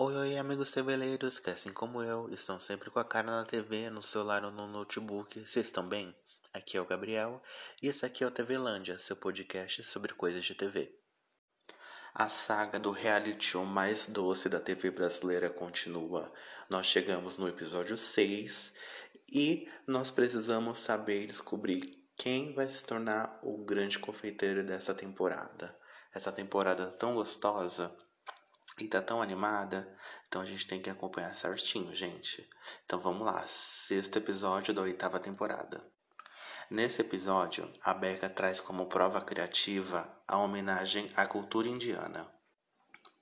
Oi, oi, amigos teveleiros que assim como eu estão sempre com a cara na TV, no celular ou no notebook. Vocês estão bem? Aqui é o Gabriel e esse aqui é o TVlândia, seu podcast sobre coisas de TV. A saga do reality show mais doce da TV brasileira continua. Nós chegamos no episódio 6 e nós precisamos saber e descobrir quem vai se tornar o grande confeiteiro dessa temporada. Essa temporada tão gostosa e tá tão animada, então a gente tem que acompanhar certinho, gente. Então vamos lá, sexto episódio da oitava temporada. Nesse episódio, a Becca traz como prova criativa a homenagem à cultura indiana.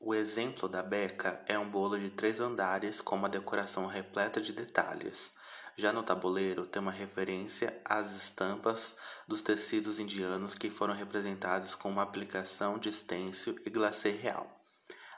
O exemplo da Becca é um bolo de três andares com uma decoração repleta de detalhes. Já no tabuleiro tem uma referência às estampas dos tecidos indianos que foram representados com uma aplicação de estêncil e glacê real.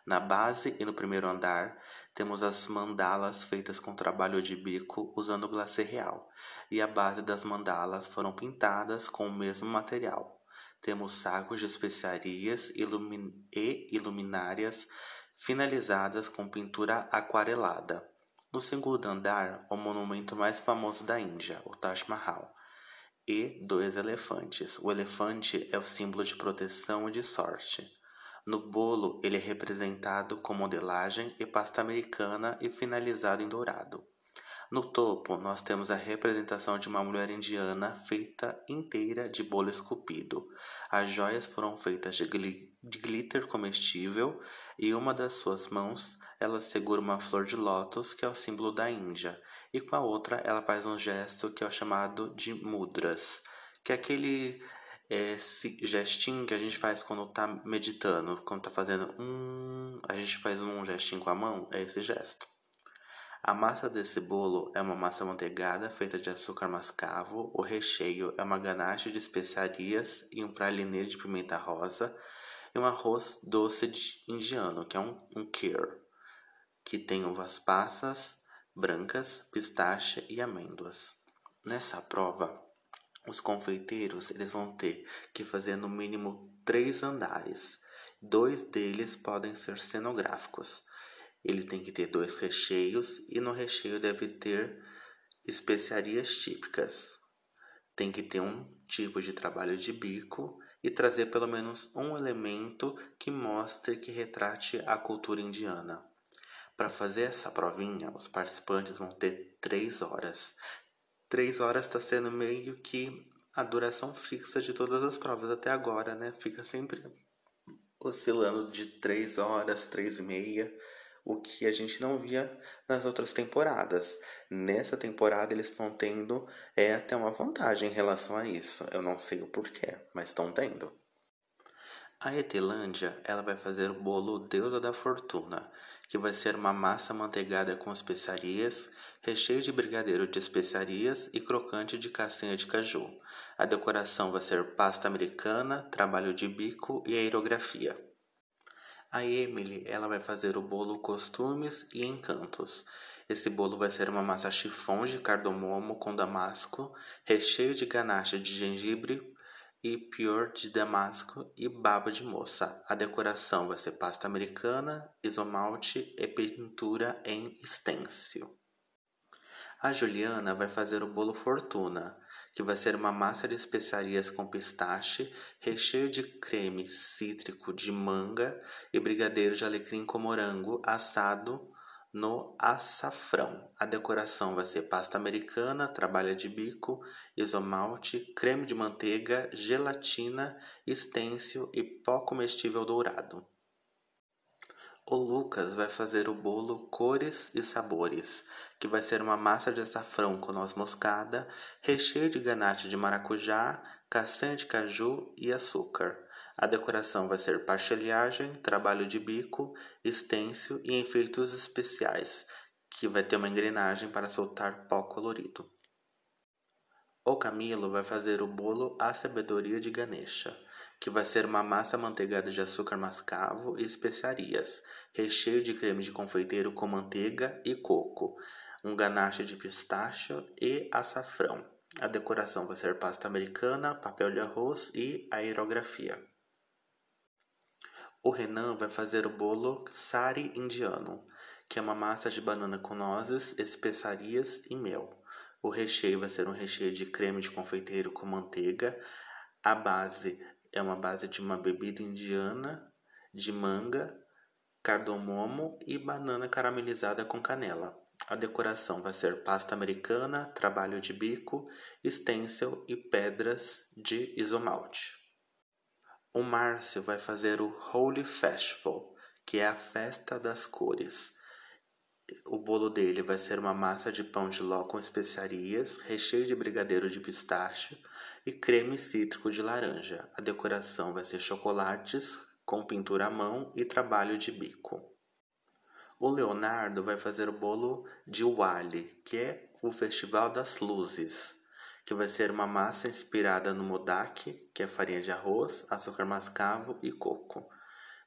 Na base e no primeiro andar, temos as mandalas feitas com trabalho de bico usando glacê real, e a base das mandalas foram pintadas com o mesmo material. Temos sacos de especiarias ilumin e iluminárias finalizadas com pintura aquarelada. No segundo andar, o monumento mais famoso da Índia, o Taj Mahal, e dois elefantes. O elefante é o símbolo de proteção e de sorte. No bolo, ele é representado com modelagem e pasta americana e finalizado em dourado. No topo, nós temos a representação de uma mulher indiana feita inteira de bolo esculpido. As joias foram feitas de, gl de glitter comestível e uma das suas mãos ela segura uma flor de lótus, que é o símbolo da Índia, e com a outra ela faz um gesto que é o chamado de mudras, que é aquele esse gestinho que a gente faz quando tá meditando, quando tá fazendo um, a gente faz um gestinho com a mão, é esse gesto. A massa desse bolo é uma massa manteigada feita de açúcar mascavo. O recheio é uma ganache de especiarias e um pralinê de pimenta rosa e um arroz doce indiano, que é um, um kheer, que tem uvas passas brancas, pistache e amêndoas. Nessa prova, os confeiteiros eles vão ter que fazer no mínimo três andares. Dois deles podem ser cenográficos. Ele tem que ter dois recheios e no recheio deve ter especiarias típicas. Tem que ter um tipo de trabalho de bico e trazer pelo menos um elemento que mostre que retrate a cultura indiana. Para fazer essa provinha, os participantes vão ter três horas. Três horas está sendo meio que a duração fixa de todas as provas até agora, né? Fica sempre oscilando de três horas, três e meia, o que a gente não via nas outras temporadas. Nessa temporada eles estão tendo é até uma vantagem em relação a isso. Eu não sei o porquê, mas estão tendo. A Etelândia, ela vai fazer o bolo Deusa da Fortuna, que vai ser uma massa manteigada com especiarias, recheio de brigadeiro de especiarias e crocante de castanha de caju. A decoração vai ser pasta americana, trabalho de bico e aerografia. A Emily, ela vai fazer o bolo Costumes e Encantos. Esse bolo vai ser uma massa chifão de cardamomo com damasco, recheio de ganache de gengibre, e pior de damasco e baba de moça. A decoração vai ser pasta americana, isomalte e pintura em estêncil. A Juliana vai fazer o bolo Fortuna, que vai ser uma massa de especiarias com pistache, recheio de creme cítrico de manga e brigadeiro de alecrim com morango assado no açafrão. A decoração vai ser pasta americana, trabalho de bico, isomalte, creme de manteiga, gelatina, estêncil e pó comestível dourado. O Lucas vai fazer o bolo Cores e Sabores, que vai ser uma massa de açafrão com noz moscada, recheio de ganache de maracujá, castanha de caju e açúcar. A decoração vai ser pastelhagem, trabalho de bico, estêncil e enfeites especiais, que vai ter uma engrenagem para soltar pó colorido. O Camilo vai fazer o bolo à sabedoria de Ganesha, que vai ser uma massa manteigada de açúcar mascavo e especiarias, recheio de creme de confeiteiro com manteiga e coco, um ganache de pistache e açafrão. A decoração vai ser pasta americana, papel de arroz e aerografia. O Renan vai fazer o bolo sari indiano, que é uma massa de banana com nozes, especiarias e mel. O recheio vai ser um recheio de creme de confeiteiro com manteiga. A base é uma base de uma bebida indiana de manga, cardamomo e banana caramelizada com canela. A decoração vai ser pasta americana, trabalho de bico, stencil e pedras de isomalte. O Márcio vai fazer o Holy Festival, que é a festa das cores. O bolo dele vai ser uma massa de pão de ló com especiarias, recheio de brigadeiro de pistache e creme cítrico de laranja. A decoração vai ser chocolates com pintura à mão e trabalho de bico. O Leonardo vai fazer o bolo de Wali, que é o Festival das Luzes, que vai ser uma massa inspirada no modak, que é farinha de arroz, açúcar mascavo e coco.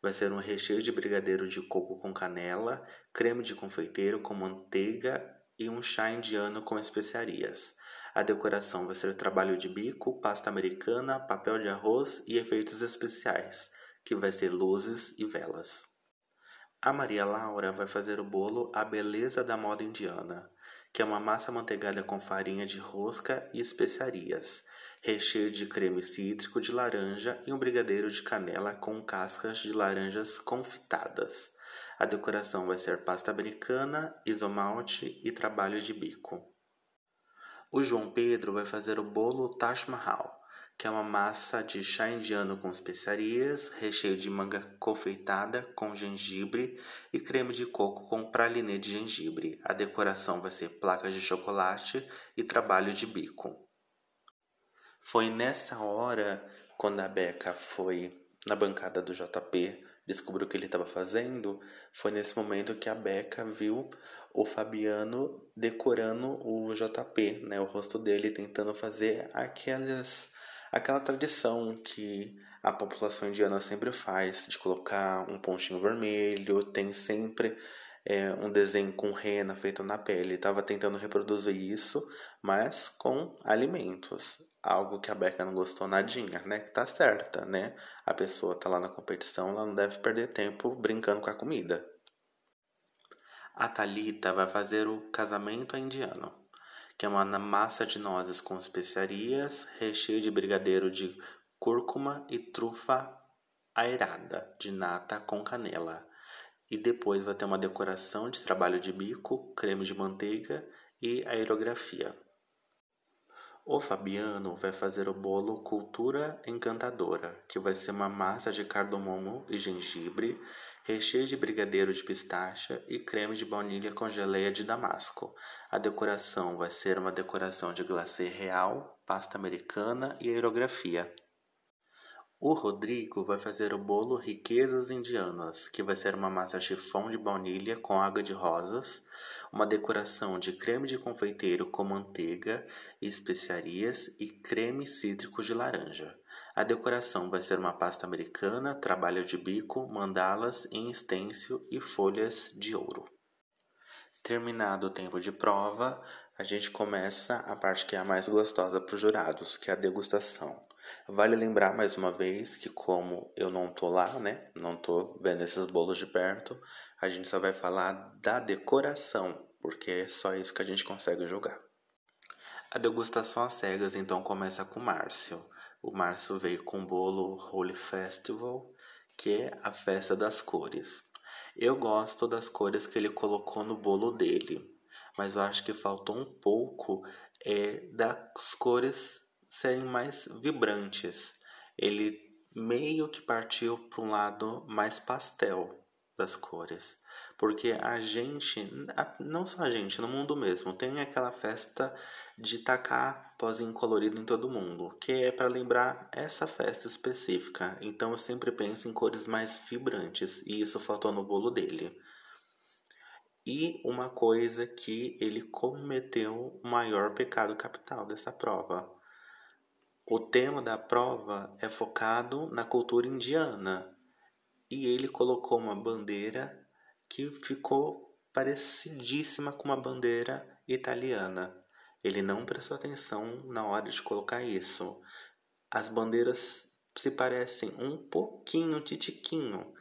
Vai ser um recheio de brigadeiro de coco com canela, creme de confeiteiro com manteiga e um chá indiano com especiarias. A decoração vai ser trabalho de bico, pasta americana, papel de arroz e efeitos especiais, que vai ser luzes e velas. A Maria Laura vai fazer o bolo A Beleza da Moda Indiana, que é uma massa manteigada com farinha de rosca e especiarias, recheio de creme cítrico de laranja e um brigadeiro de canela com cascas de laranjas confitadas. A decoração vai ser pasta americana, isomalte e trabalho de bico. O João Pedro vai fazer o bolo Taj Mahal, que é uma massa de chá indiano com especiarias, recheio de manga confeitada com gengibre e creme de coco com pralinê de gengibre. A decoração vai ser placas de chocolate e trabalho de bico. Foi nessa hora, quando a Beca foi na bancada do JP, descobriu o que ele estava fazendo, foi nesse momento que a Beca viu o Fabiano decorando o JP, né, o rosto dele tentando fazer aquelas aquela tradição que a população indiana sempre faz de colocar um pontinho vermelho, tem sempre é, um desenho com rena feito na pele. Estava tentando reproduzir isso, mas com alimentos. Algo que a Becca não gostou nadinha, né? Que tá certa, né? A pessoa tá lá na competição, ela não deve perder tempo brincando com a comida. A Talita vai fazer o casamento indiano que é uma massa de nozes com especiarias, recheio de brigadeiro de cúrcuma e trufa aerada de nata com canela. E depois vai ter uma decoração de trabalho de bico, creme de manteiga e aerografia. O Fabiano vai fazer o bolo Cultura Encantadora, que vai ser uma massa de cardamomo e gengibre, recheio de brigadeiro de pistache e creme de baunilha com geleia de damasco. A decoração vai ser uma decoração de glacê real, pasta americana e aerografia. O Rodrigo vai fazer o bolo Riquezas Indianas, que vai ser uma massa chifão de baunilha com água de rosas, uma decoração de creme de confeiteiro com manteiga e especiarias e creme cítrico de laranja. A decoração vai ser uma pasta americana, trabalho de bico, mandalas em estêncil e folhas de ouro. Terminado o tempo de prova, a gente começa a parte que é a mais gostosa para os jurados, que é a degustação. Vale lembrar mais uma vez que como eu não tô lá, né, não tô vendo esses bolos de perto, a gente só vai falar da decoração, porque é só isso que a gente consegue jogar. A degustação às cegas então começa com o Márcio. O Márcio veio com o bolo Holy Festival, que é a festa das cores. Eu gosto das cores que ele colocou no bolo dele, mas eu acho que faltou um pouco é, das cores serem mais vibrantes. Ele meio que partiu para um lado mais pastel das cores. Porque a gente, não só a gente, no mundo mesmo, tem aquela festa de tacar pozinho colorido em todo mundo, que é para lembrar essa festa específica. Então eu sempre penso em cores mais vibrantes, e isso faltou no bolo dele. E uma coisa que ele cometeu o maior pecado capital dessa prova. O tema da prova é focado na cultura indiana, e ele colocou uma bandeira que ficou parecidíssima com uma bandeira italiana. Ele não prestou atenção na hora de colocar isso. As bandeiras se parecem um pouquinho, titiquinho,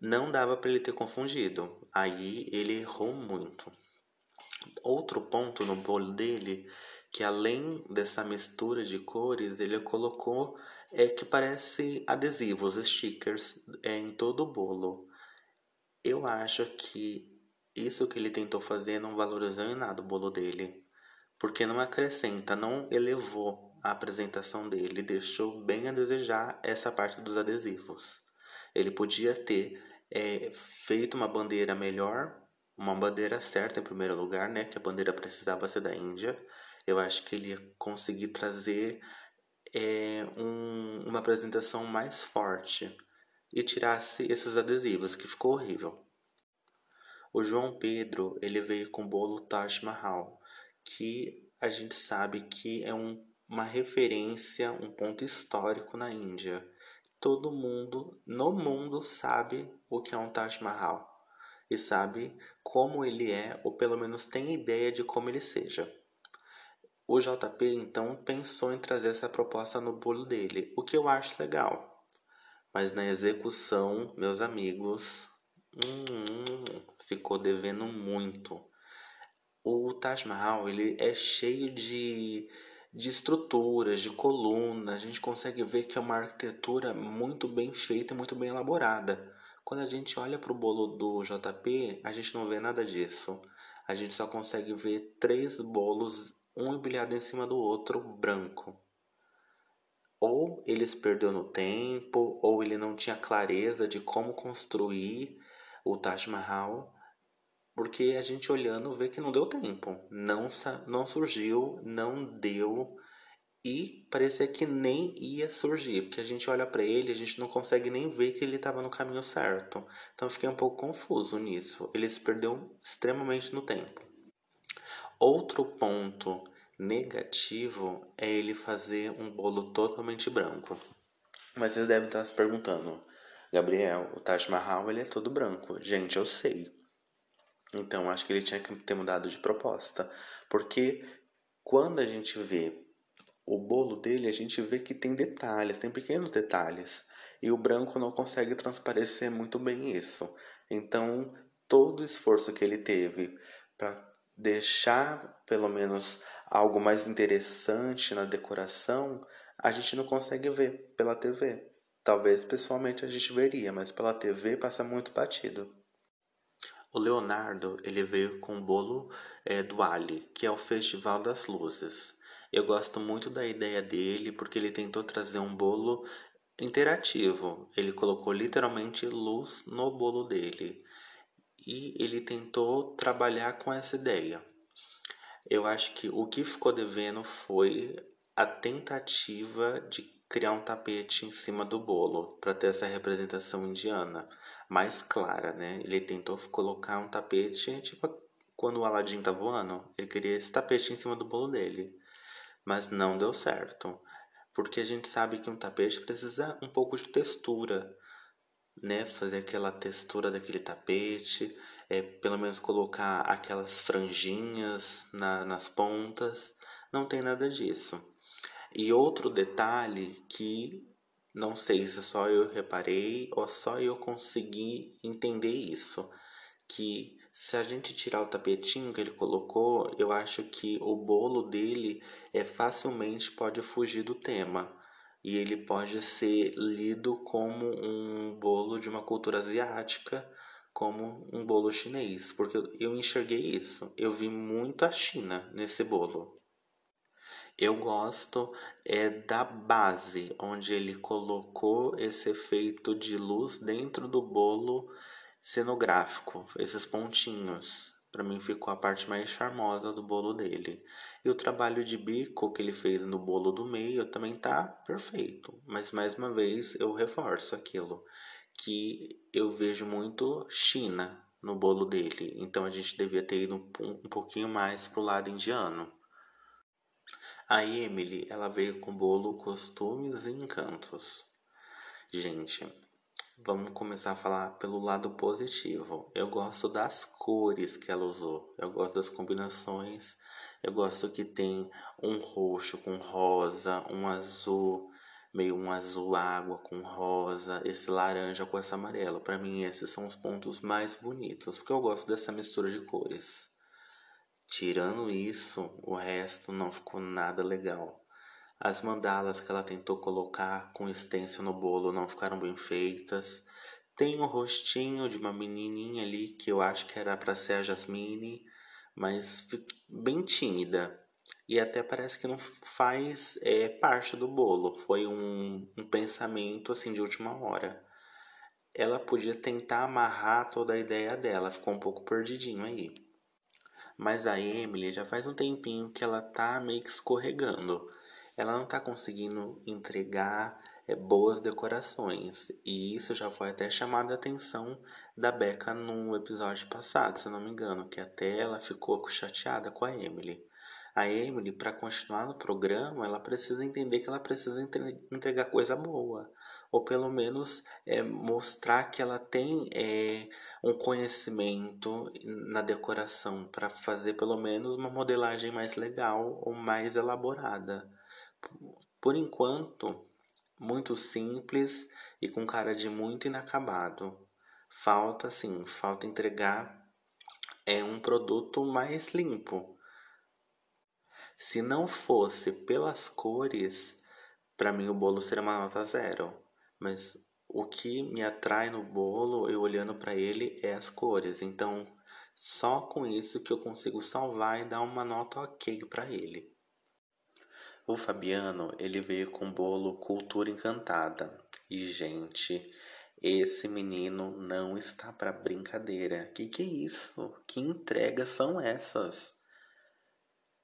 Não dava para ele ter confundido. Aí ele errou muito. Outro ponto no bolo dele, que além dessa mistura de cores, ele colocou é que parece adesivos, stickers, é, em todo o bolo. Eu acho que isso que ele tentou fazer não valorizou em nada o bolo dele, porque não acrescenta, não elevou a apresentação dele, deixou bem a desejar essa parte dos adesivos. Ele podia ter é, feito uma bandeira melhor, uma bandeira certa em primeiro lugar, né? Que a bandeira precisava ser da Índia. Eu acho que ele ia conseguir trazer é, um, uma apresentação mais forte e tirasse esses adesivos, que ficou horrível. O João Pedro ele veio com o bolo Taj Mahal, que a gente sabe que é um, uma referência, um ponto histórico na Índia. Todo mundo no mundo sabe o que é um Taj Mahal e sabe como ele é, ou pelo menos tem ideia de como ele seja. O JP então pensou em trazer essa proposta no bolo dele, o que eu acho legal. Mas na execução, meus amigos, hum, ficou devendo muito. O Taj Mahal ele é cheio de, de estruturas, de colunas. A gente consegue ver que é uma arquitetura muito bem feita e muito bem elaborada. Quando a gente olha para o bolo do JP, a gente não vê nada disso. A gente só consegue ver três bolos um empilhado em cima do outro branco. Ou ele se perdeu no tempo, ou ele não tinha clareza de como construir o Taj Mahal, porque a gente olhando vê que não deu tempo, não, não surgiu, não deu e parecia que nem ia surgir, porque a gente olha para ele, a gente não consegue nem ver que ele estava no caminho certo. Então fiquei um pouco confuso nisso. Ele se perdeu extremamente no tempo. Outro ponto negativo é ele fazer um bolo totalmente branco. Mas vocês devem estar se perguntando, Gabriel, o Taj Mahal ele é todo branco. Gente, eu sei. Então acho que ele tinha que ter mudado de proposta, porque quando a gente vê o bolo dele, a gente vê que tem detalhes, tem pequenos detalhes, e o branco não consegue transparecer muito bem isso. Então, todo o esforço que ele teve para deixar pelo menos algo mais interessante na decoração, a gente não consegue ver pela TV. Talvez pessoalmente a gente veria, mas pela TV passa muito batido. O Leonardo ele veio com o bolo é, do Ali, que é o Festival das Luzes. Eu gosto muito da ideia dele porque ele tentou trazer um bolo interativo. Ele colocou literalmente luz no bolo dele e ele tentou trabalhar com essa ideia. Eu acho que o que ficou devendo foi a tentativa de criar um tapete em cima do bolo para ter essa representação indiana mais clara, né? Ele tentou colocar um tapete, tipo quando o Aladdin tá voando, ele queria esse tapete em cima do bolo dele, mas não deu certo, porque a gente sabe que um tapete precisa um pouco de textura né, fazer aquela textura daquele tapete, é, pelo menos colocar aquelas franjinhas na, nas pontas, não tem nada disso. E outro detalhe que não sei se só eu reparei ou só eu consegui entender isso, que se a gente tirar o tapetinho que ele colocou, eu acho que o bolo dele é facilmente pode fugir do tema e ele pode ser lido como um bolo de uma cultura asiática, como um bolo chinês, porque eu enxerguei isso. Eu vi muito a China nesse bolo. Eu gosto é da base, onde ele colocou esse efeito de luz dentro do bolo cenográfico, esses pontinhos. Para mim ficou a parte mais charmosa do bolo dele. E o trabalho de bico que ele fez no bolo do meio também tá perfeito. Mas mais uma vez eu reforço aquilo que eu vejo muito China no bolo dele. Então a gente devia ter ido um pouquinho mais pro lado indiano. A Emily, ela veio com bolo costumes e encantos. Gente, Vamos começar a falar pelo lado positivo. Eu gosto das cores que ela usou. Eu gosto das combinações. Eu gosto que tem um roxo com rosa, um azul. meio um azul água com rosa, esse laranja com esse amarelo. Para mim esses são os pontos mais bonitos, porque eu gosto dessa mistura de cores. Tirando isso, o resto não ficou nada legal. As mandalas que ela tentou colocar com extenso no bolo não ficaram bem feitas. Tem o rostinho de uma menininha ali que eu acho que era para ser a Jasmine, mas bem tímida e até parece que não faz é, parte do bolo. Foi um, um pensamento assim de última hora. Ela podia tentar amarrar toda a ideia dela, ficou um pouco perdidinho aí. Mas a Emily já faz um tempinho que ela tá meio que escorregando. Ela não tá conseguindo entregar é, boas decorações. E isso já foi até chamada a atenção da Becca no episódio passado, se eu não me engano, que até ela ficou chateada com a Emily. A Emily, para continuar no programa, ela precisa entender que ela precisa entregar coisa boa. Ou pelo menos é, mostrar que ela tem é, um conhecimento na decoração para fazer pelo menos uma modelagem mais legal ou mais elaborada. Por enquanto, muito simples e com cara de muito inacabado. Falta, sim, falta entregar é um produto mais limpo se não fosse pelas cores, para mim o bolo seria uma nota zero. Mas o que me atrai no bolo, eu olhando para ele, é as cores. Então, só com isso que eu consigo salvar e dar uma nota ok para ele. O Fabiano, ele veio com bolo Cultura Encantada. E, gente, esse menino não está para brincadeira. Que que é isso? Que entregas são essas?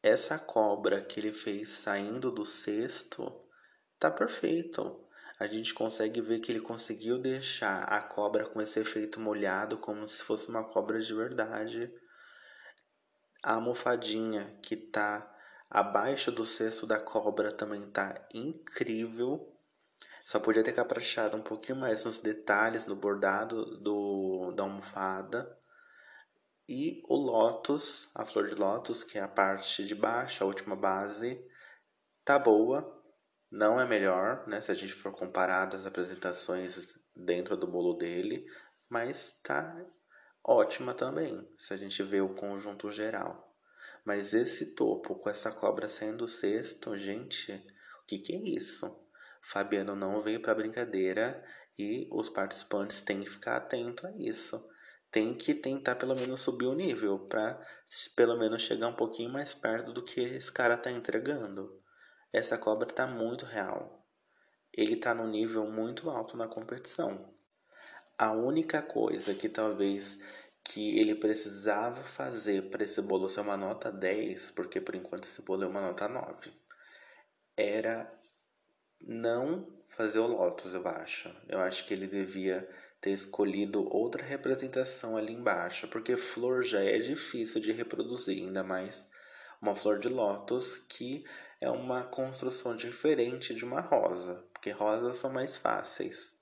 essa cobra que ele fez saindo do cesto tá perfeito. A gente consegue ver que ele conseguiu deixar a cobra com esse efeito molhado, como se fosse uma cobra de verdade. A almofadinha que tá abaixo do cesto da cobra também tá incrível. Só podia ter caprichado um pouquinho mais nos detalhes do bordado do, da almofada. E o lótus, a flor de lótus, que é a parte de baixo, a última base, tá boa, não é melhor, né, se a gente for comparar as apresentações dentro do bolo dele, mas tá ótima também, se a gente vê o conjunto geral. Mas esse topo com essa cobra saindo sexto, gente, o que, que é isso? Fabiano não veio para brincadeira e os participantes têm que ficar atentos a isso tem que tentar pelo menos subir o nível para pelo menos chegar um pouquinho mais perto do que esse cara tá entregando. Essa cobra tá muito real. Ele tá num nível muito alto na competição. A única coisa que talvez que ele precisava fazer para esse bolo ser uma nota 10, porque por enquanto esse bolo é uma nota 9, era não fazer o Lotus, eu acho. Eu acho que ele devia ter escolhido outra representação ali embaixo, porque flor já é difícil de reproduzir, ainda mais uma flor de lótus que é uma construção diferente de uma rosa, porque rosas são mais fáceis.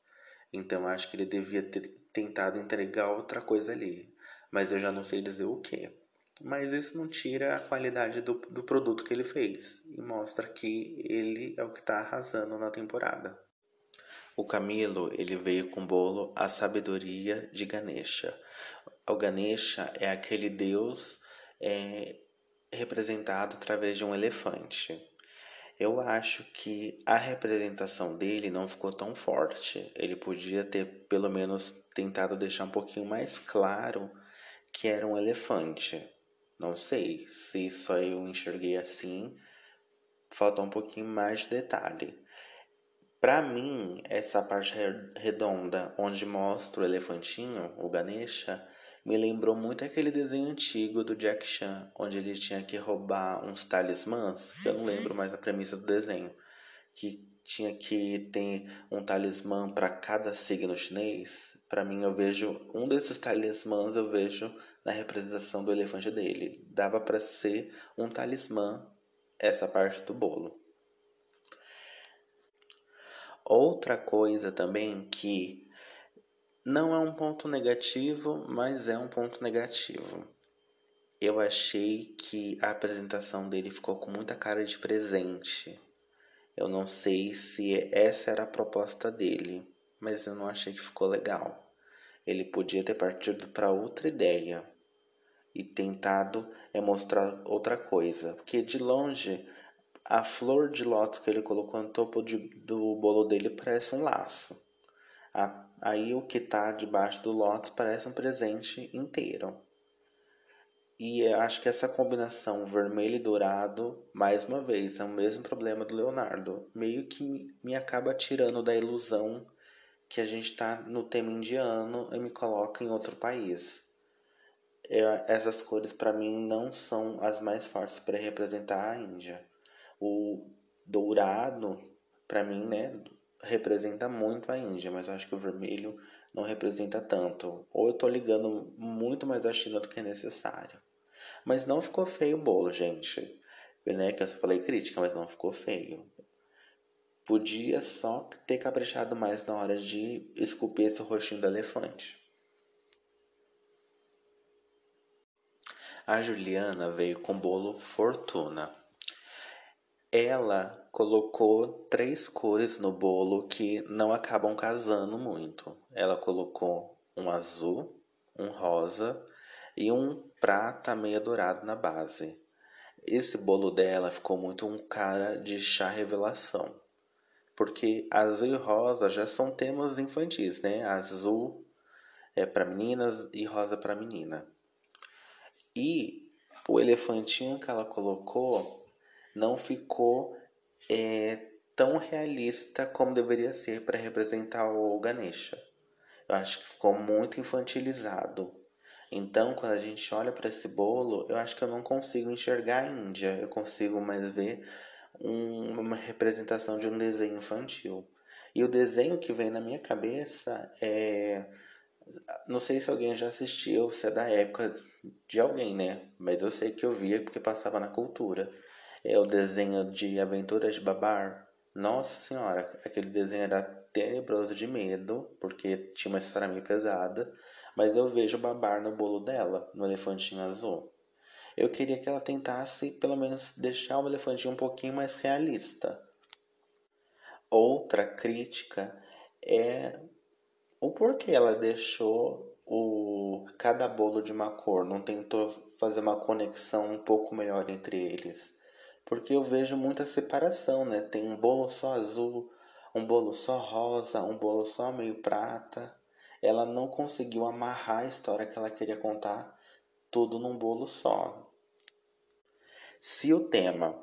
Então acho que ele devia ter tentado entregar outra coisa ali, mas eu já não sei dizer o que. Mas isso não tira a qualidade do, do produto que ele fez e mostra que ele é o que está arrasando na temporada. O Camilo ele veio com o bolo A Sabedoria de Ganesha. O Ganesha é aquele deus é, representado através de um elefante. Eu acho que a representação dele não ficou tão forte. Ele podia ter pelo menos tentado deixar um pouquinho mais claro que era um elefante. Não sei se só eu enxerguei assim. Falta um pouquinho mais de detalhe. Para mim, essa parte redonda onde mostra o elefantinho, o Ganesha, me lembrou muito aquele desenho antigo do Jack Chan, onde ele tinha que roubar uns talismãs, eu não lembro mais a premissa do desenho, que tinha que ter um talismã para cada signo chinês. Para mim, eu vejo um desses talismãs eu vejo na representação do elefante dele. Dava para ser um talismã essa parte do bolo. Outra coisa também que não é um ponto negativo, mas é um ponto negativo. Eu achei que a apresentação dele ficou com muita cara de presente. Eu não sei se essa era a proposta dele, mas eu não achei que ficou legal. Ele podia ter partido para outra ideia e tentado é mostrar outra coisa, porque de longe a flor de lótus que ele colocou no topo de, do bolo dele parece um laço. A, aí o que está debaixo do lótus parece um presente inteiro. E eu acho que essa combinação vermelho e dourado, mais uma vez, é o mesmo problema do Leonardo. Meio que me acaba tirando da ilusão que a gente está no tema indiano e me coloca em outro país. Eu, essas cores para mim não são as mais fortes para representar a Índia. O dourado, para mim, né, representa muito a Índia, mas eu acho que o vermelho não representa tanto. Ou eu tô ligando muito mais a China do que é necessário. Mas não ficou feio o bolo, gente. Né? Que eu só falei crítica, mas não ficou feio. Podia só ter caprichado mais na hora de esculpir esse rostinho do elefante. A Juliana veio com bolo Fortuna. Ela colocou três cores no bolo que não acabam casando muito. Ela colocou um azul, um rosa e um prata meio dourado na base. Esse bolo dela ficou muito um cara de chá revelação. Porque azul e rosa já são temas infantis, né? Azul é para meninas e rosa para menina. E o elefantinho que ela colocou não ficou é, tão realista como deveria ser para representar o Ganesha. Eu acho que ficou muito infantilizado. Então, quando a gente olha para esse bolo, eu acho que eu não consigo enxergar a Índia, eu consigo mais ver um, uma representação de um desenho infantil. E o desenho que vem na minha cabeça é. Não sei se alguém já assistiu, se é da época de alguém, né? Mas eu sei que eu via porque passava na cultura. É o desenho de Aventuras de Babar. Nossa Senhora, aquele desenho era tenebroso de medo, porque tinha uma história meio pesada. Mas eu vejo babar no bolo dela, no elefantinho azul. Eu queria que ela tentasse, pelo menos, deixar o elefantinho um pouquinho mais realista. Outra crítica é o porquê ela deixou o cada bolo de uma cor, não tentou fazer uma conexão um pouco melhor entre eles. Porque eu vejo muita separação, né? Tem um bolo só azul, um bolo só rosa, um bolo só meio prata ela não conseguiu amarrar a história que ela queria contar tudo num bolo só. Se o tema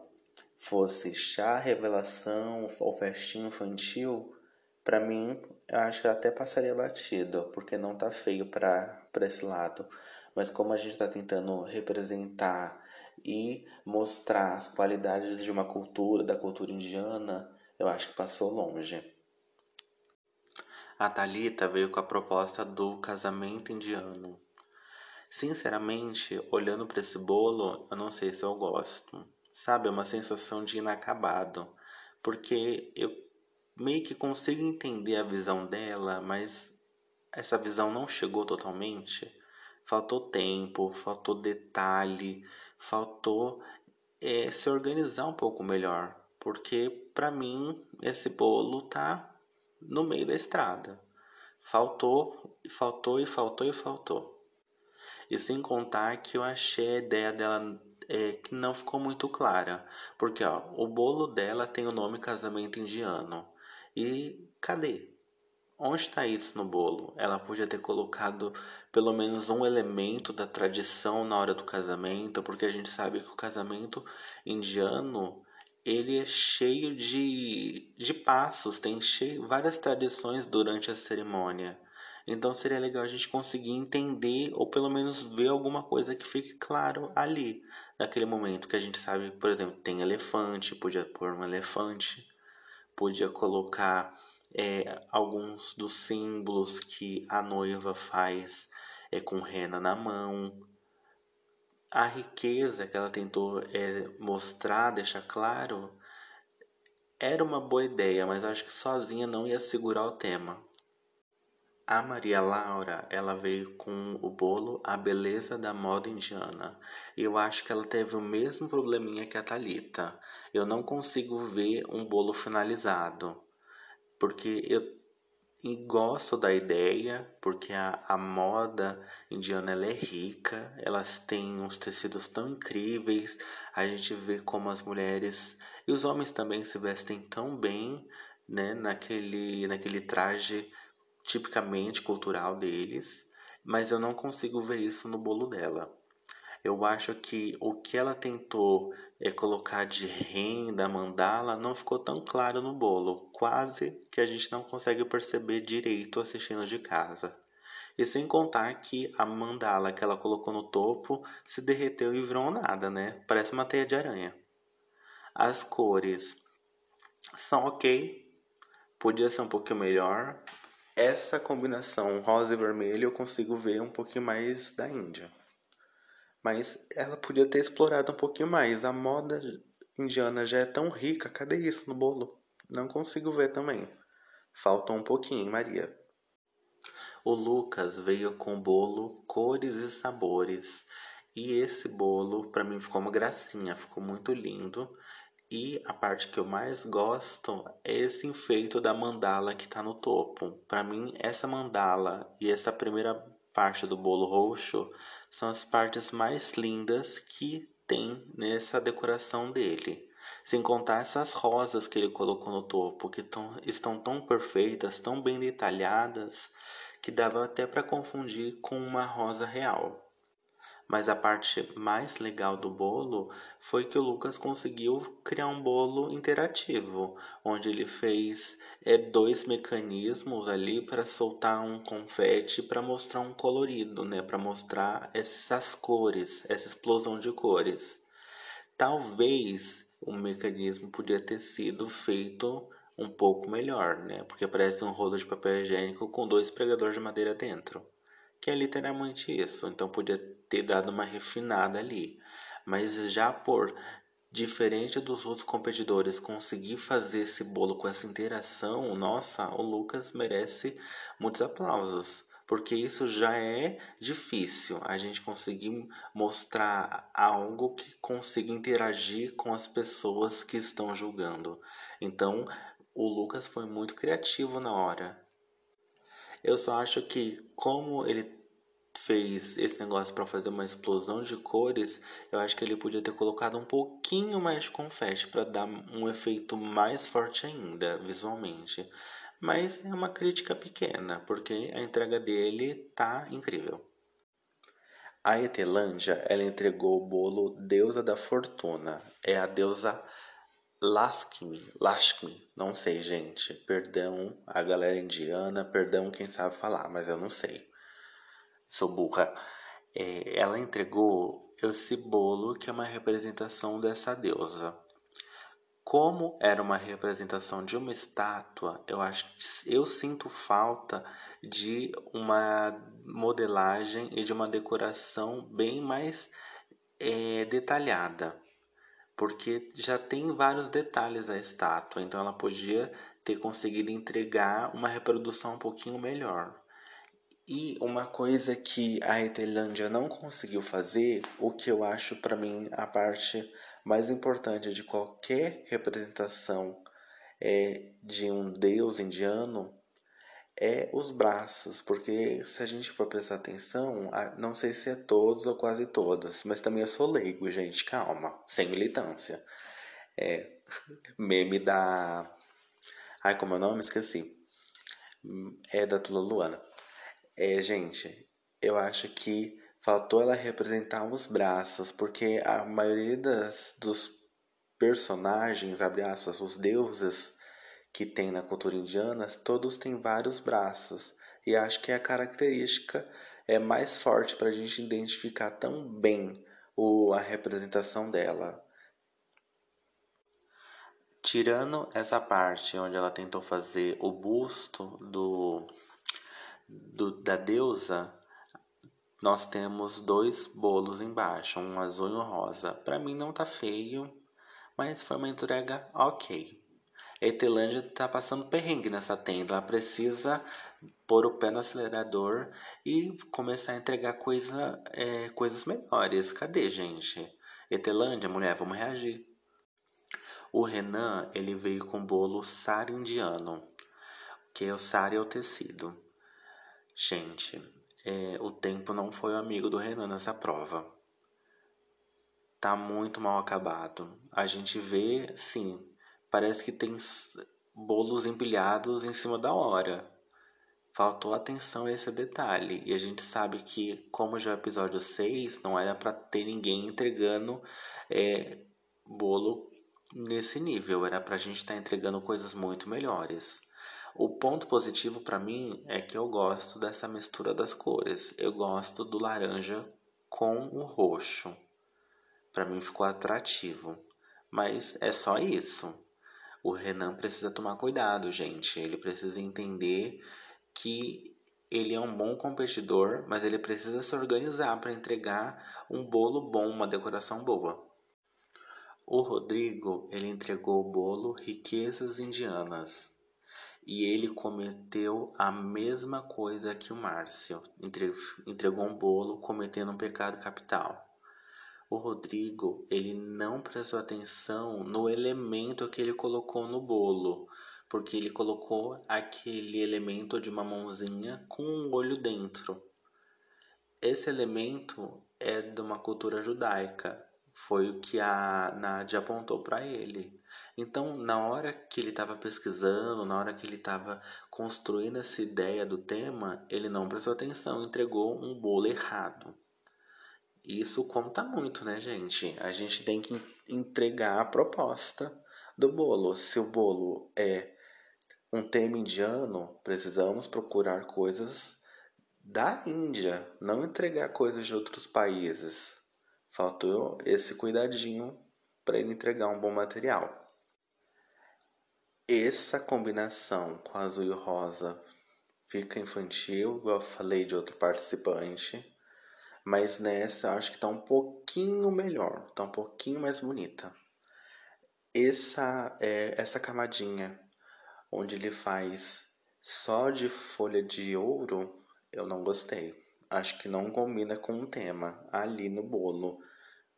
fosse chá, revelação ou festinha infantil, para mim eu acho que até passaria batido, porque não tá feio para esse lado. Mas como a gente está tentando representar e mostrar as qualidades de uma cultura, da cultura indiana, eu acho que passou longe. A Thalita veio com a proposta do casamento indiano. Sinceramente, olhando para esse bolo, eu não sei se eu gosto. Sabe, é uma sensação de inacabado, porque eu meio que consigo entender a visão dela, mas essa visão não chegou totalmente. Faltou tempo, faltou detalhe, faltou é, se organizar um pouco melhor, porque para mim esse bolo tá no meio da estrada. Faltou, faltou e faltou e faltou. E sem contar que eu achei a ideia dela é, que não ficou muito clara. Porque ó, o bolo dela tem o nome casamento indiano. E cadê? Onde está isso no bolo? Ela podia ter colocado pelo menos um elemento da tradição na hora do casamento, porque a gente sabe que o casamento indiano ele é cheio de, de passos, tem cheio, várias tradições durante a cerimônia. Então seria legal a gente conseguir entender ou pelo menos ver alguma coisa que fique claro ali, naquele momento que a gente sabe, por exemplo, tem elefante, podia pôr um elefante, podia colocar é, alguns dos símbolos que a noiva faz é, com rena na mão, a riqueza que ela tentou é, mostrar, deixar claro, era uma boa ideia, mas acho que sozinha não ia segurar o tema. A Maria Laura, ela veio com o bolo A Beleza da Moda Indiana. E eu acho que ela teve o mesmo probleminha que a Talita. Eu não consigo ver um bolo finalizado. Porque eu gosto da ideia, porque a, a moda indiana ela é rica, elas têm uns tecidos tão incríveis, a gente vê como as mulheres e os homens também se vestem tão bem, né, naquele, naquele traje tipicamente cultural deles, mas eu não consigo ver isso no bolo dela. Eu acho que o que ela tentou é colocar de renda, mandala, não ficou tão claro no bolo, quase que a gente não consegue perceber direito assistindo de casa. E sem contar que a mandala que ela colocou no topo se derreteu e virou nada, né? Parece uma teia de aranha. As cores são ok, podia ser um pouquinho melhor, essa combinação rosa e vermelho eu consigo ver um pouquinho mais da Índia. Mas ela podia ter explorado um pouquinho mais. A moda indiana já é tão rica, cadê isso no bolo? Não consigo ver também. Falta um pouquinho, Maria. O Lucas veio com bolo cores e sabores. E esse bolo para mim ficou uma gracinha, ficou muito lindo. E a parte que eu mais gosto é esse enfeito da mandala que está no topo. Para mim, essa mandala e essa primeira parte do bolo roxo são as partes mais lindas que tem nessa decoração dele. Sem contar essas rosas que ele colocou no topo, que tão, estão tão perfeitas, tão bem detalhadas, que dava até para confundir com uma rosa real. Mas a parte mais legal do bolo foi que o Lucas conseguiu criar um bolo interativo, onde ele fez é, dois mecanismos ali para soltar um confete para mostrar um colorido, né? Para mostrar essas cores, essa explosão de cores. Talvez o mecanismo podia ter sido feito um pouco melhor, né? Porque parece um rolo de papel higiênico com dois pregadores de madeira dentro que é literalmente isso. Então podia ter dado uma refinada ali. Mas já por diferente dos outros competidores conseguir fazer esse bolo com essa interação, nossa, o Lucas merece muitos aplausos. Porque isso já é difícil, a gente conseguir mostrar algo que consiga interagir com as pessoas que estão julgando. Então, o Lucas foi muito criativo na hora. Eu só acho que como ele fez esse negócio para fazer uma explosão de cores, eu acho que ele podia ter colocado um pouquinho mais de confete para dar um efeito mais forte ainda visualmente. Mas é uma crítica pequena, porque a entrega dele tá incrível. A Etelândia, ela entregou o bolo Deusa da Fortuna. É a deusa Lakshmi, Lakshmi, não sei, gente. Perdão a galera indiana, perdão quem sabe falar, mas eu não sei. Sou burra. É, ela entregou esse bolo que é uma representação dessa deusa. Como era uma representação de uma estátua, eu acho eu sinto falta de uma modelagem e de uma decoração bem mais é, detalhada porque já tem vários detalhes a estátua, então ela podia ter conseguido entregar uma reprodução um pouquinho melhor. E uma coisa que a Etelândia não conseguiu fazer, o que eu acho para mim a parte mais importante de qualquer representação é, de um deus indiano, é os braços, porque se a gente for prestar atenção, não sei se é todos ou quase todos, mas também eu sou leigo, gente, calma, sem militância. É, meme da. Ai, como é o nome? Esqueci. É da Tula Luana. É, gente, eu acho que faltou ela representar os braços, porque a maioria das, dos personagens, abre aspas, os deuses, que tem na cultura indiana, todos têm vários braços. E acho que a característica é mais forte para a gente identificar tão bem o, a representação dela. Tirando essa parte onde ela tentou fazer o busto do, do da deusa, nós temos dois bolos embaixo, um azul e um rosa. Para mim não tá feio, mas foi uma entrega ok. Etelândia tá passando perrengue nessa tenda. Ela precisa pôr o pé no acelerador e começar a entregar coisa, é, coisas melhores. Cadê, gente? Etelândia, mulher, vamos reagir. O Renan, ele veio com bolo sari indiano, que é o sari é o tecido. Gente, é, o tempo não foi o amigo do Renan nessa prova. Tá muito mal acabado. A gente vê, sim, parece que tem bolos empilhados em cima da hora. Faltou atenção a esse detalhe. E a gente sabe que, como já é o episódio 6, não era para ter ninguém entregando é, bolo nesse nível. Era pra gente estar tá entregando coisas muito melhores. O ponto positivo para mim é que eu gosto dessa mistura das cores. Eu gosto do laranja com o roxo. Para mim ficou atrativo. Mas é só isso. O Renan precisa tomar cuidado, gente. Ele precisa entender que ele é um bom competidor, mas ele precisa se organizar para entregar um bolo bom, uma decoração boa. O Rodrigo, ele entregou o bolo Riquezas Indianas e ele cometeu a mesma coisa que o Márcio. Entregou um bolo cometendo um pecado capital. O Rodrigo, ele não prestou atenção no elemento que ele colocou no bolo, porque ele colocou aquele elemento de uma mãozinha com um olho dentro. Esse elemento é de uma cultura judaica, foi o que a Nádia apontou para ele. Então, na hora que ele estava pesquisando, na hora que ele estava construindo essa ideia do tema, ele não prestou atenção, entregou um bolo errado. Isso conta muito, né, gente? A gente tem que entregar a proposta do bolo. Se o bolo é um tema indiano, precisamos procurar coisas da Índia, não entregar coisas de outros países. Faltou esse cuidadinho para ele entregar um bom material. Essa combinação com azul e rosa fica infantil, igual eu falei de outro participante. Mas nessa acho que tá um pouquinho melhor, tá um pouquinho mais bonita. Essa, é, essa camadinha onde ele faz só de folha de ouro, eu não gostei. Acho que não combina com o tema ali no bolo.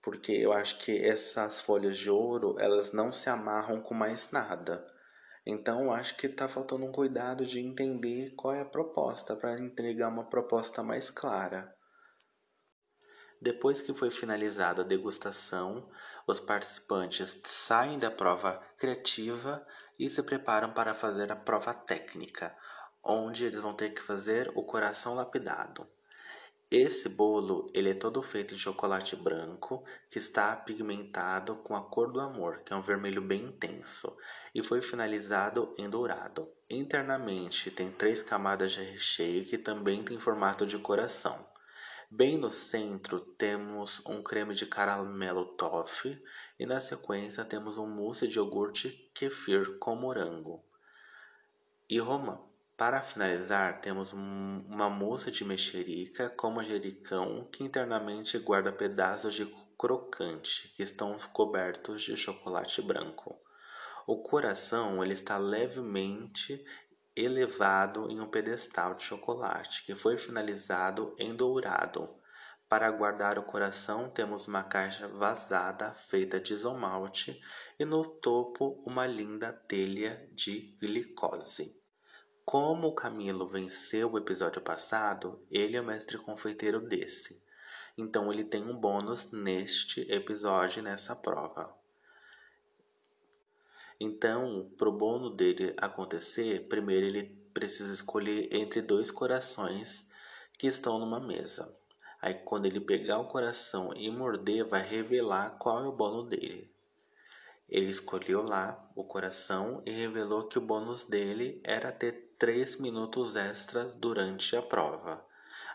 Porque eu acho que essas folhas de ouro, elas não se amarram com mais nada. Então, acho que está faltando um cuidado de entender qual é a proposta, para entregar uma proposta mais clara. Depois que foi finalizada a degustação, os participantes saem da prova criativa e se preparam para fazer a prova técnica, onde eles vão ter que fazer o coração lapidado. Esse bolo ele é todo feito de chocolate branco que está pigmentado com a cor do amor, que é um vermelho bem intenso, e foi finalizado em dourado. Internamente tem três camadas de recheio que também tem formato de coração. Bem no centro temos um creme de caramelo toffee e na sequência temos um mousse de iogurte kefir com morango e romã. Para finalizar, temos uma moça de mexerica com manjericão que internamente guarda pedaços de crocante que estão cobertos de chocolate branco. O coração ele está levemente elevado em um pedestal de chocolate que foi finalizado em dourado. Para guardar o coração, temos uma caixa vazada feita de isomalte e no topo uma linda telha de glicose. Como o Camilo venceu o episódio passado, ele é o mestre confeiteiro desse. Então ele tem um bônus neste episódio nessa prova. Então, para o bônus dele acontecer, primeiro ele precisa escolher entre dois corações que estão numa mesa. Aí quando ele pegar o coração e morder, vai revelar qual é o bônus dele. Ele escolheu lá o coração e revelou que o bônus dele era ter 3 minutos extras durante a prova.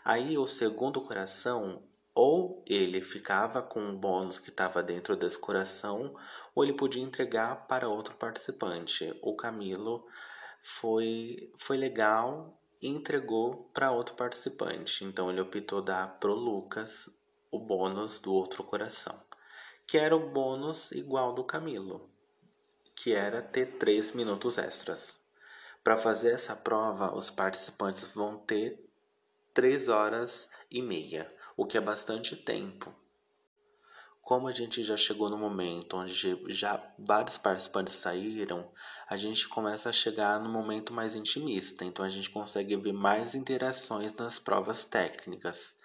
Aí o segundo coração, ou ele ficava com o bônus que estava dentro desse coração, ou ele podia entregar para outro participante. O Camilo foi, foi legal e entregou para outro participante. Então ele optou dar pro Lucas o bônus do outro coração, que era o bônus igual do Camilo. que era ter 3 minutos extras. Para fazer essa prova, os participantes vão ter 3 horas e meia, o que é bastante tempo. Como a gente já chegou no momento onde já vários participantes saíram, a gente começa a chegar no momento mais intimista, então a gente consegue ver mais interações nas provas técnicas.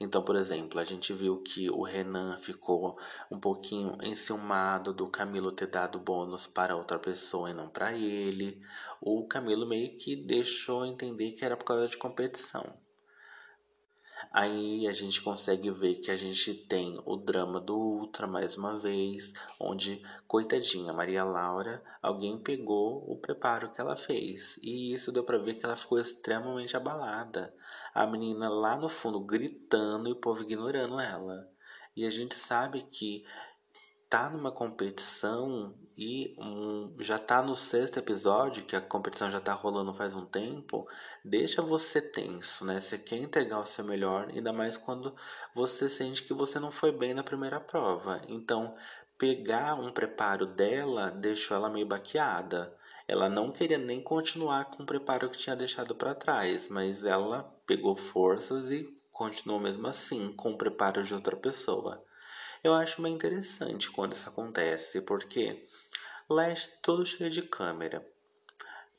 Então, por exemplo, a gente viu que o Renan ficou um pouquinho enciumado do Camilo ter dado bônus para outra pessoa e não para ele. O Camilo meio que deixou entender que era por causa de competição. Aí a gente consegue ver que a gente tem o drama do Ultra mais uma vez, onde, coitadinha, Maria Laura, alguém pegou o preparo que ela fez. E isso deu para ver que ela ficou extremamente abalada. A menina lá no fundo gritando e o povo ignorando ela. E a gente sabe que tá numa competição e um, já tá no sexto episódio, que a competição já tá rolando faz um tempo, deixa você tenso, né? Você quer entregar o seu melhor, ainda mais quando você sente que você não foi bem na primeira prova. Então, pegar um preparo dela deixou ela meio baqueada. Ela não queria nem continuar com o preparo que tinha deixado para trás, mas ela pegou forças e continuou mesmo assim com o preparo de outra pessoa. Eu acho bem interessante quando isso acontece, porque lá é todo cheio de câmera.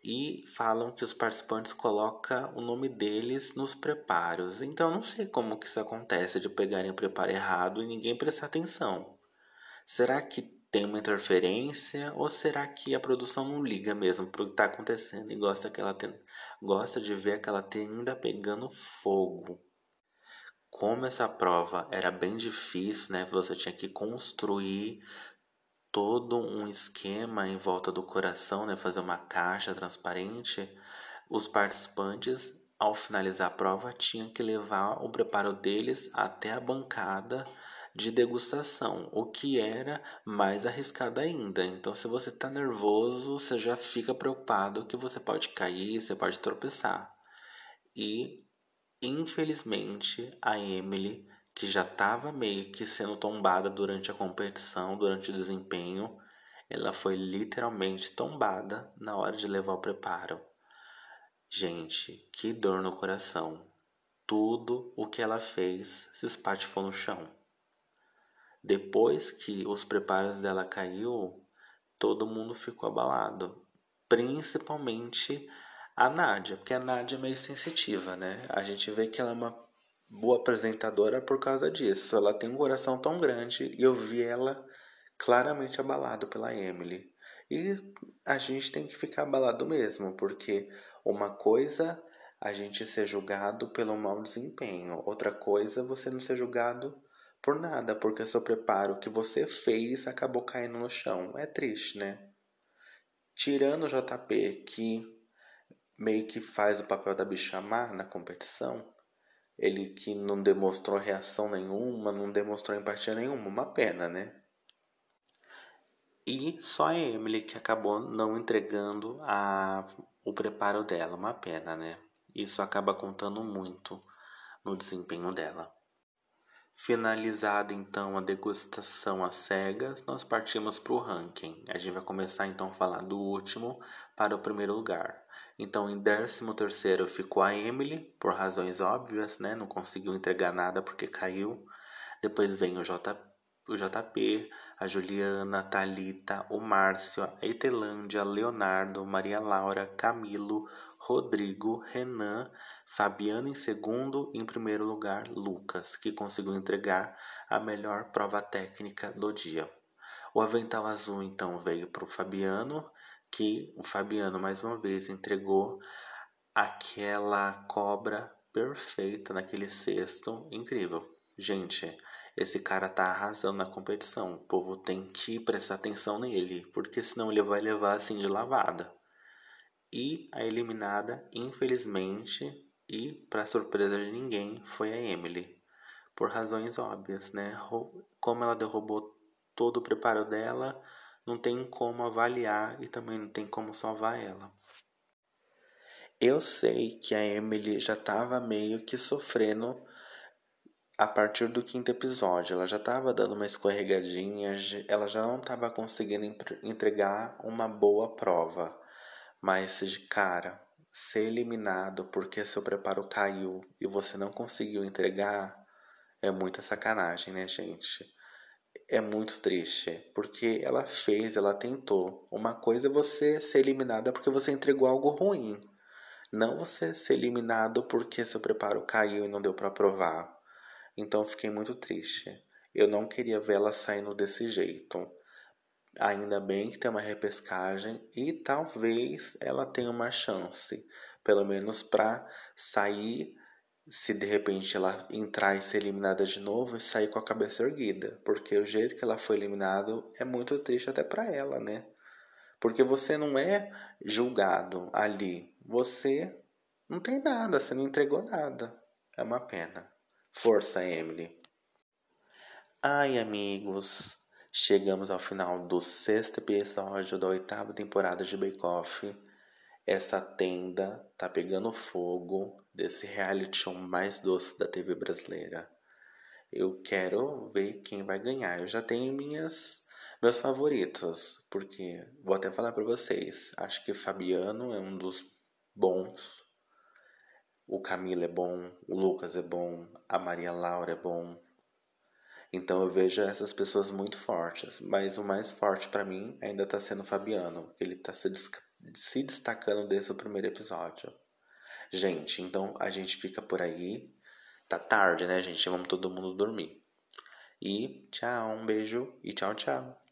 E falam que os participantes colocam o nome deles nos preparos. Então não sei como que isso acontece de pegarem o preparo errado e ninguém prestar atenção. Será que tem uma interferência ou será que a produção não liga mesmo para o que está acontecendo e gosta que ela tem, gosta de ver aquela tenda pegando fogo? Como essa prova era bem difícil, né? Você tinha que construir todo um esquema em volta do coração, né? Fazer uma caixa transparente. Os participantes, ao finalizar a prova, tinham que levar o preparo deles até a bancada de degustação, o que era mais arriscado ainda. Então, se você está nervoso, você já fica preocupado que você pode cair, você pode tropeçar. E Infelizmente, a Emily, que já estava meio que sendo tombada durante a competição, durante o desempenho, ela foi literalmente tombada na hora de levar o preparo. Gente, que dor no coração. Tudo o que ela fez se espatifou no chão. Depois que os preparos dela caiu, todo mundo ficou abalado, principalmente a Nádia, porque a Nádia é meio sensitiva, né? A gente vê que ela é uma boa apresentadora por causa disso. Ela tem um coração tão grande e eu vi ela claramente abalado pela Emily. E a gente tem que ficar abalado mesmo, porque uma coisa a gente ser julgado pelo mau desempenho, outra coisa você não ser julgado por nada, porque seu preparo que você fez acabou caindo no chão. É triste, né? Tirando o JP, que meio que faz o papel da bichamar na competição. Ele que não demonstrou reação nenhuma, não demonstrou empatia nenhuma, uma pena, né? E só a Emily que acabou não entregando a, o preparo dela, uma pena, né? Isso acaba contando muito no desempenho dela. Finalizada então a degustação às cegas, nós partimos para o ranking. A gente vai começar então a falar do último para o primeiro lugar. Então, em 13 terceiro ficou a Emily, por razões óbvias, né? Não conseguiu entregar nada porque caiu. Depois vem o, J, o JP, a Juliana, a Thalita, o Márcio, a Etelândia, Leonardo, Maria Laura, Camilo, Rodrigo, Renan, Fabiano em segundo e em primeiro lugar Lucas, que conseguiu entregar a melhor prova técnica do dia. O avental azul então veio para o Fabiano que o Fabiano mais uma vez entregou aquela cobra perfeita naquele cesto incrível. Gente, esse cara tá arrasando na competição. O povo tem que prestar atenção nele, porque senão ele vai levar assim de lavada. E a eliminada, infelizmente, e para surpresa de ninguém, foi a Emily. Por razões óbvias, né? Como ela derrubou todo o preparo dela, não tem como avaliar e também não tem como salvar ela. Eu sei que a Emily já estava meio que sofrendo a partir do quinto episódio, ela já estava dando uma escorregadinha, ela já não estava conseguindo entregar uma boa prova. Mas de cara, ser eliminado porque seu preparo caiu e você não conseguiu entregar é muita sacanagem, né, gente? É muito triste, porque ela fez, ela tentou. Uma coisa é você ser eliminada porque você entregou algo ruim. Não você ser eliminado porque seu preparo caiu e não deu para provar. Então fiquei muito triste. Eu não queria vê-la saindo desse jeito. Ainda bem que tem uma repescagem e talvez ela tenha uma chance, pelo menos para sair se de repente ela entrar e ser eliminada de novo e sair com a cabeça erguida, porque o jeito que ela foi eliminada é muito triste até para ela, né? Porque você não é julgado ali, você não tem nada, você não entregou nada. É uma pena. Força, Emily. Ai, amigos, chegamos ao final do sexto episódio da oitava temporada de Bake Off. Essa tenda tá pegando fogo desse reality show mais doce da TV brasileira. Eu quero ver quem vai ganhar. Eu já tenho minhas meus favoritos, porque vou até falar para vocês. Acho que Fabiano é um dos bons. O Camilo é bom, o Lucas é bom, a Maria Laura é bom. Então eu vejo essas pessoas muito fortes, mas o mais forte para mim ainda tá sendo o Fabiano, ele tá se, se destacando desde o primeiro episódio. Gente, então a gente fica por aí. Tá tarde, né, gente? Vamos todo mundo dormir. E tchau, um beijo e tchau, tchau.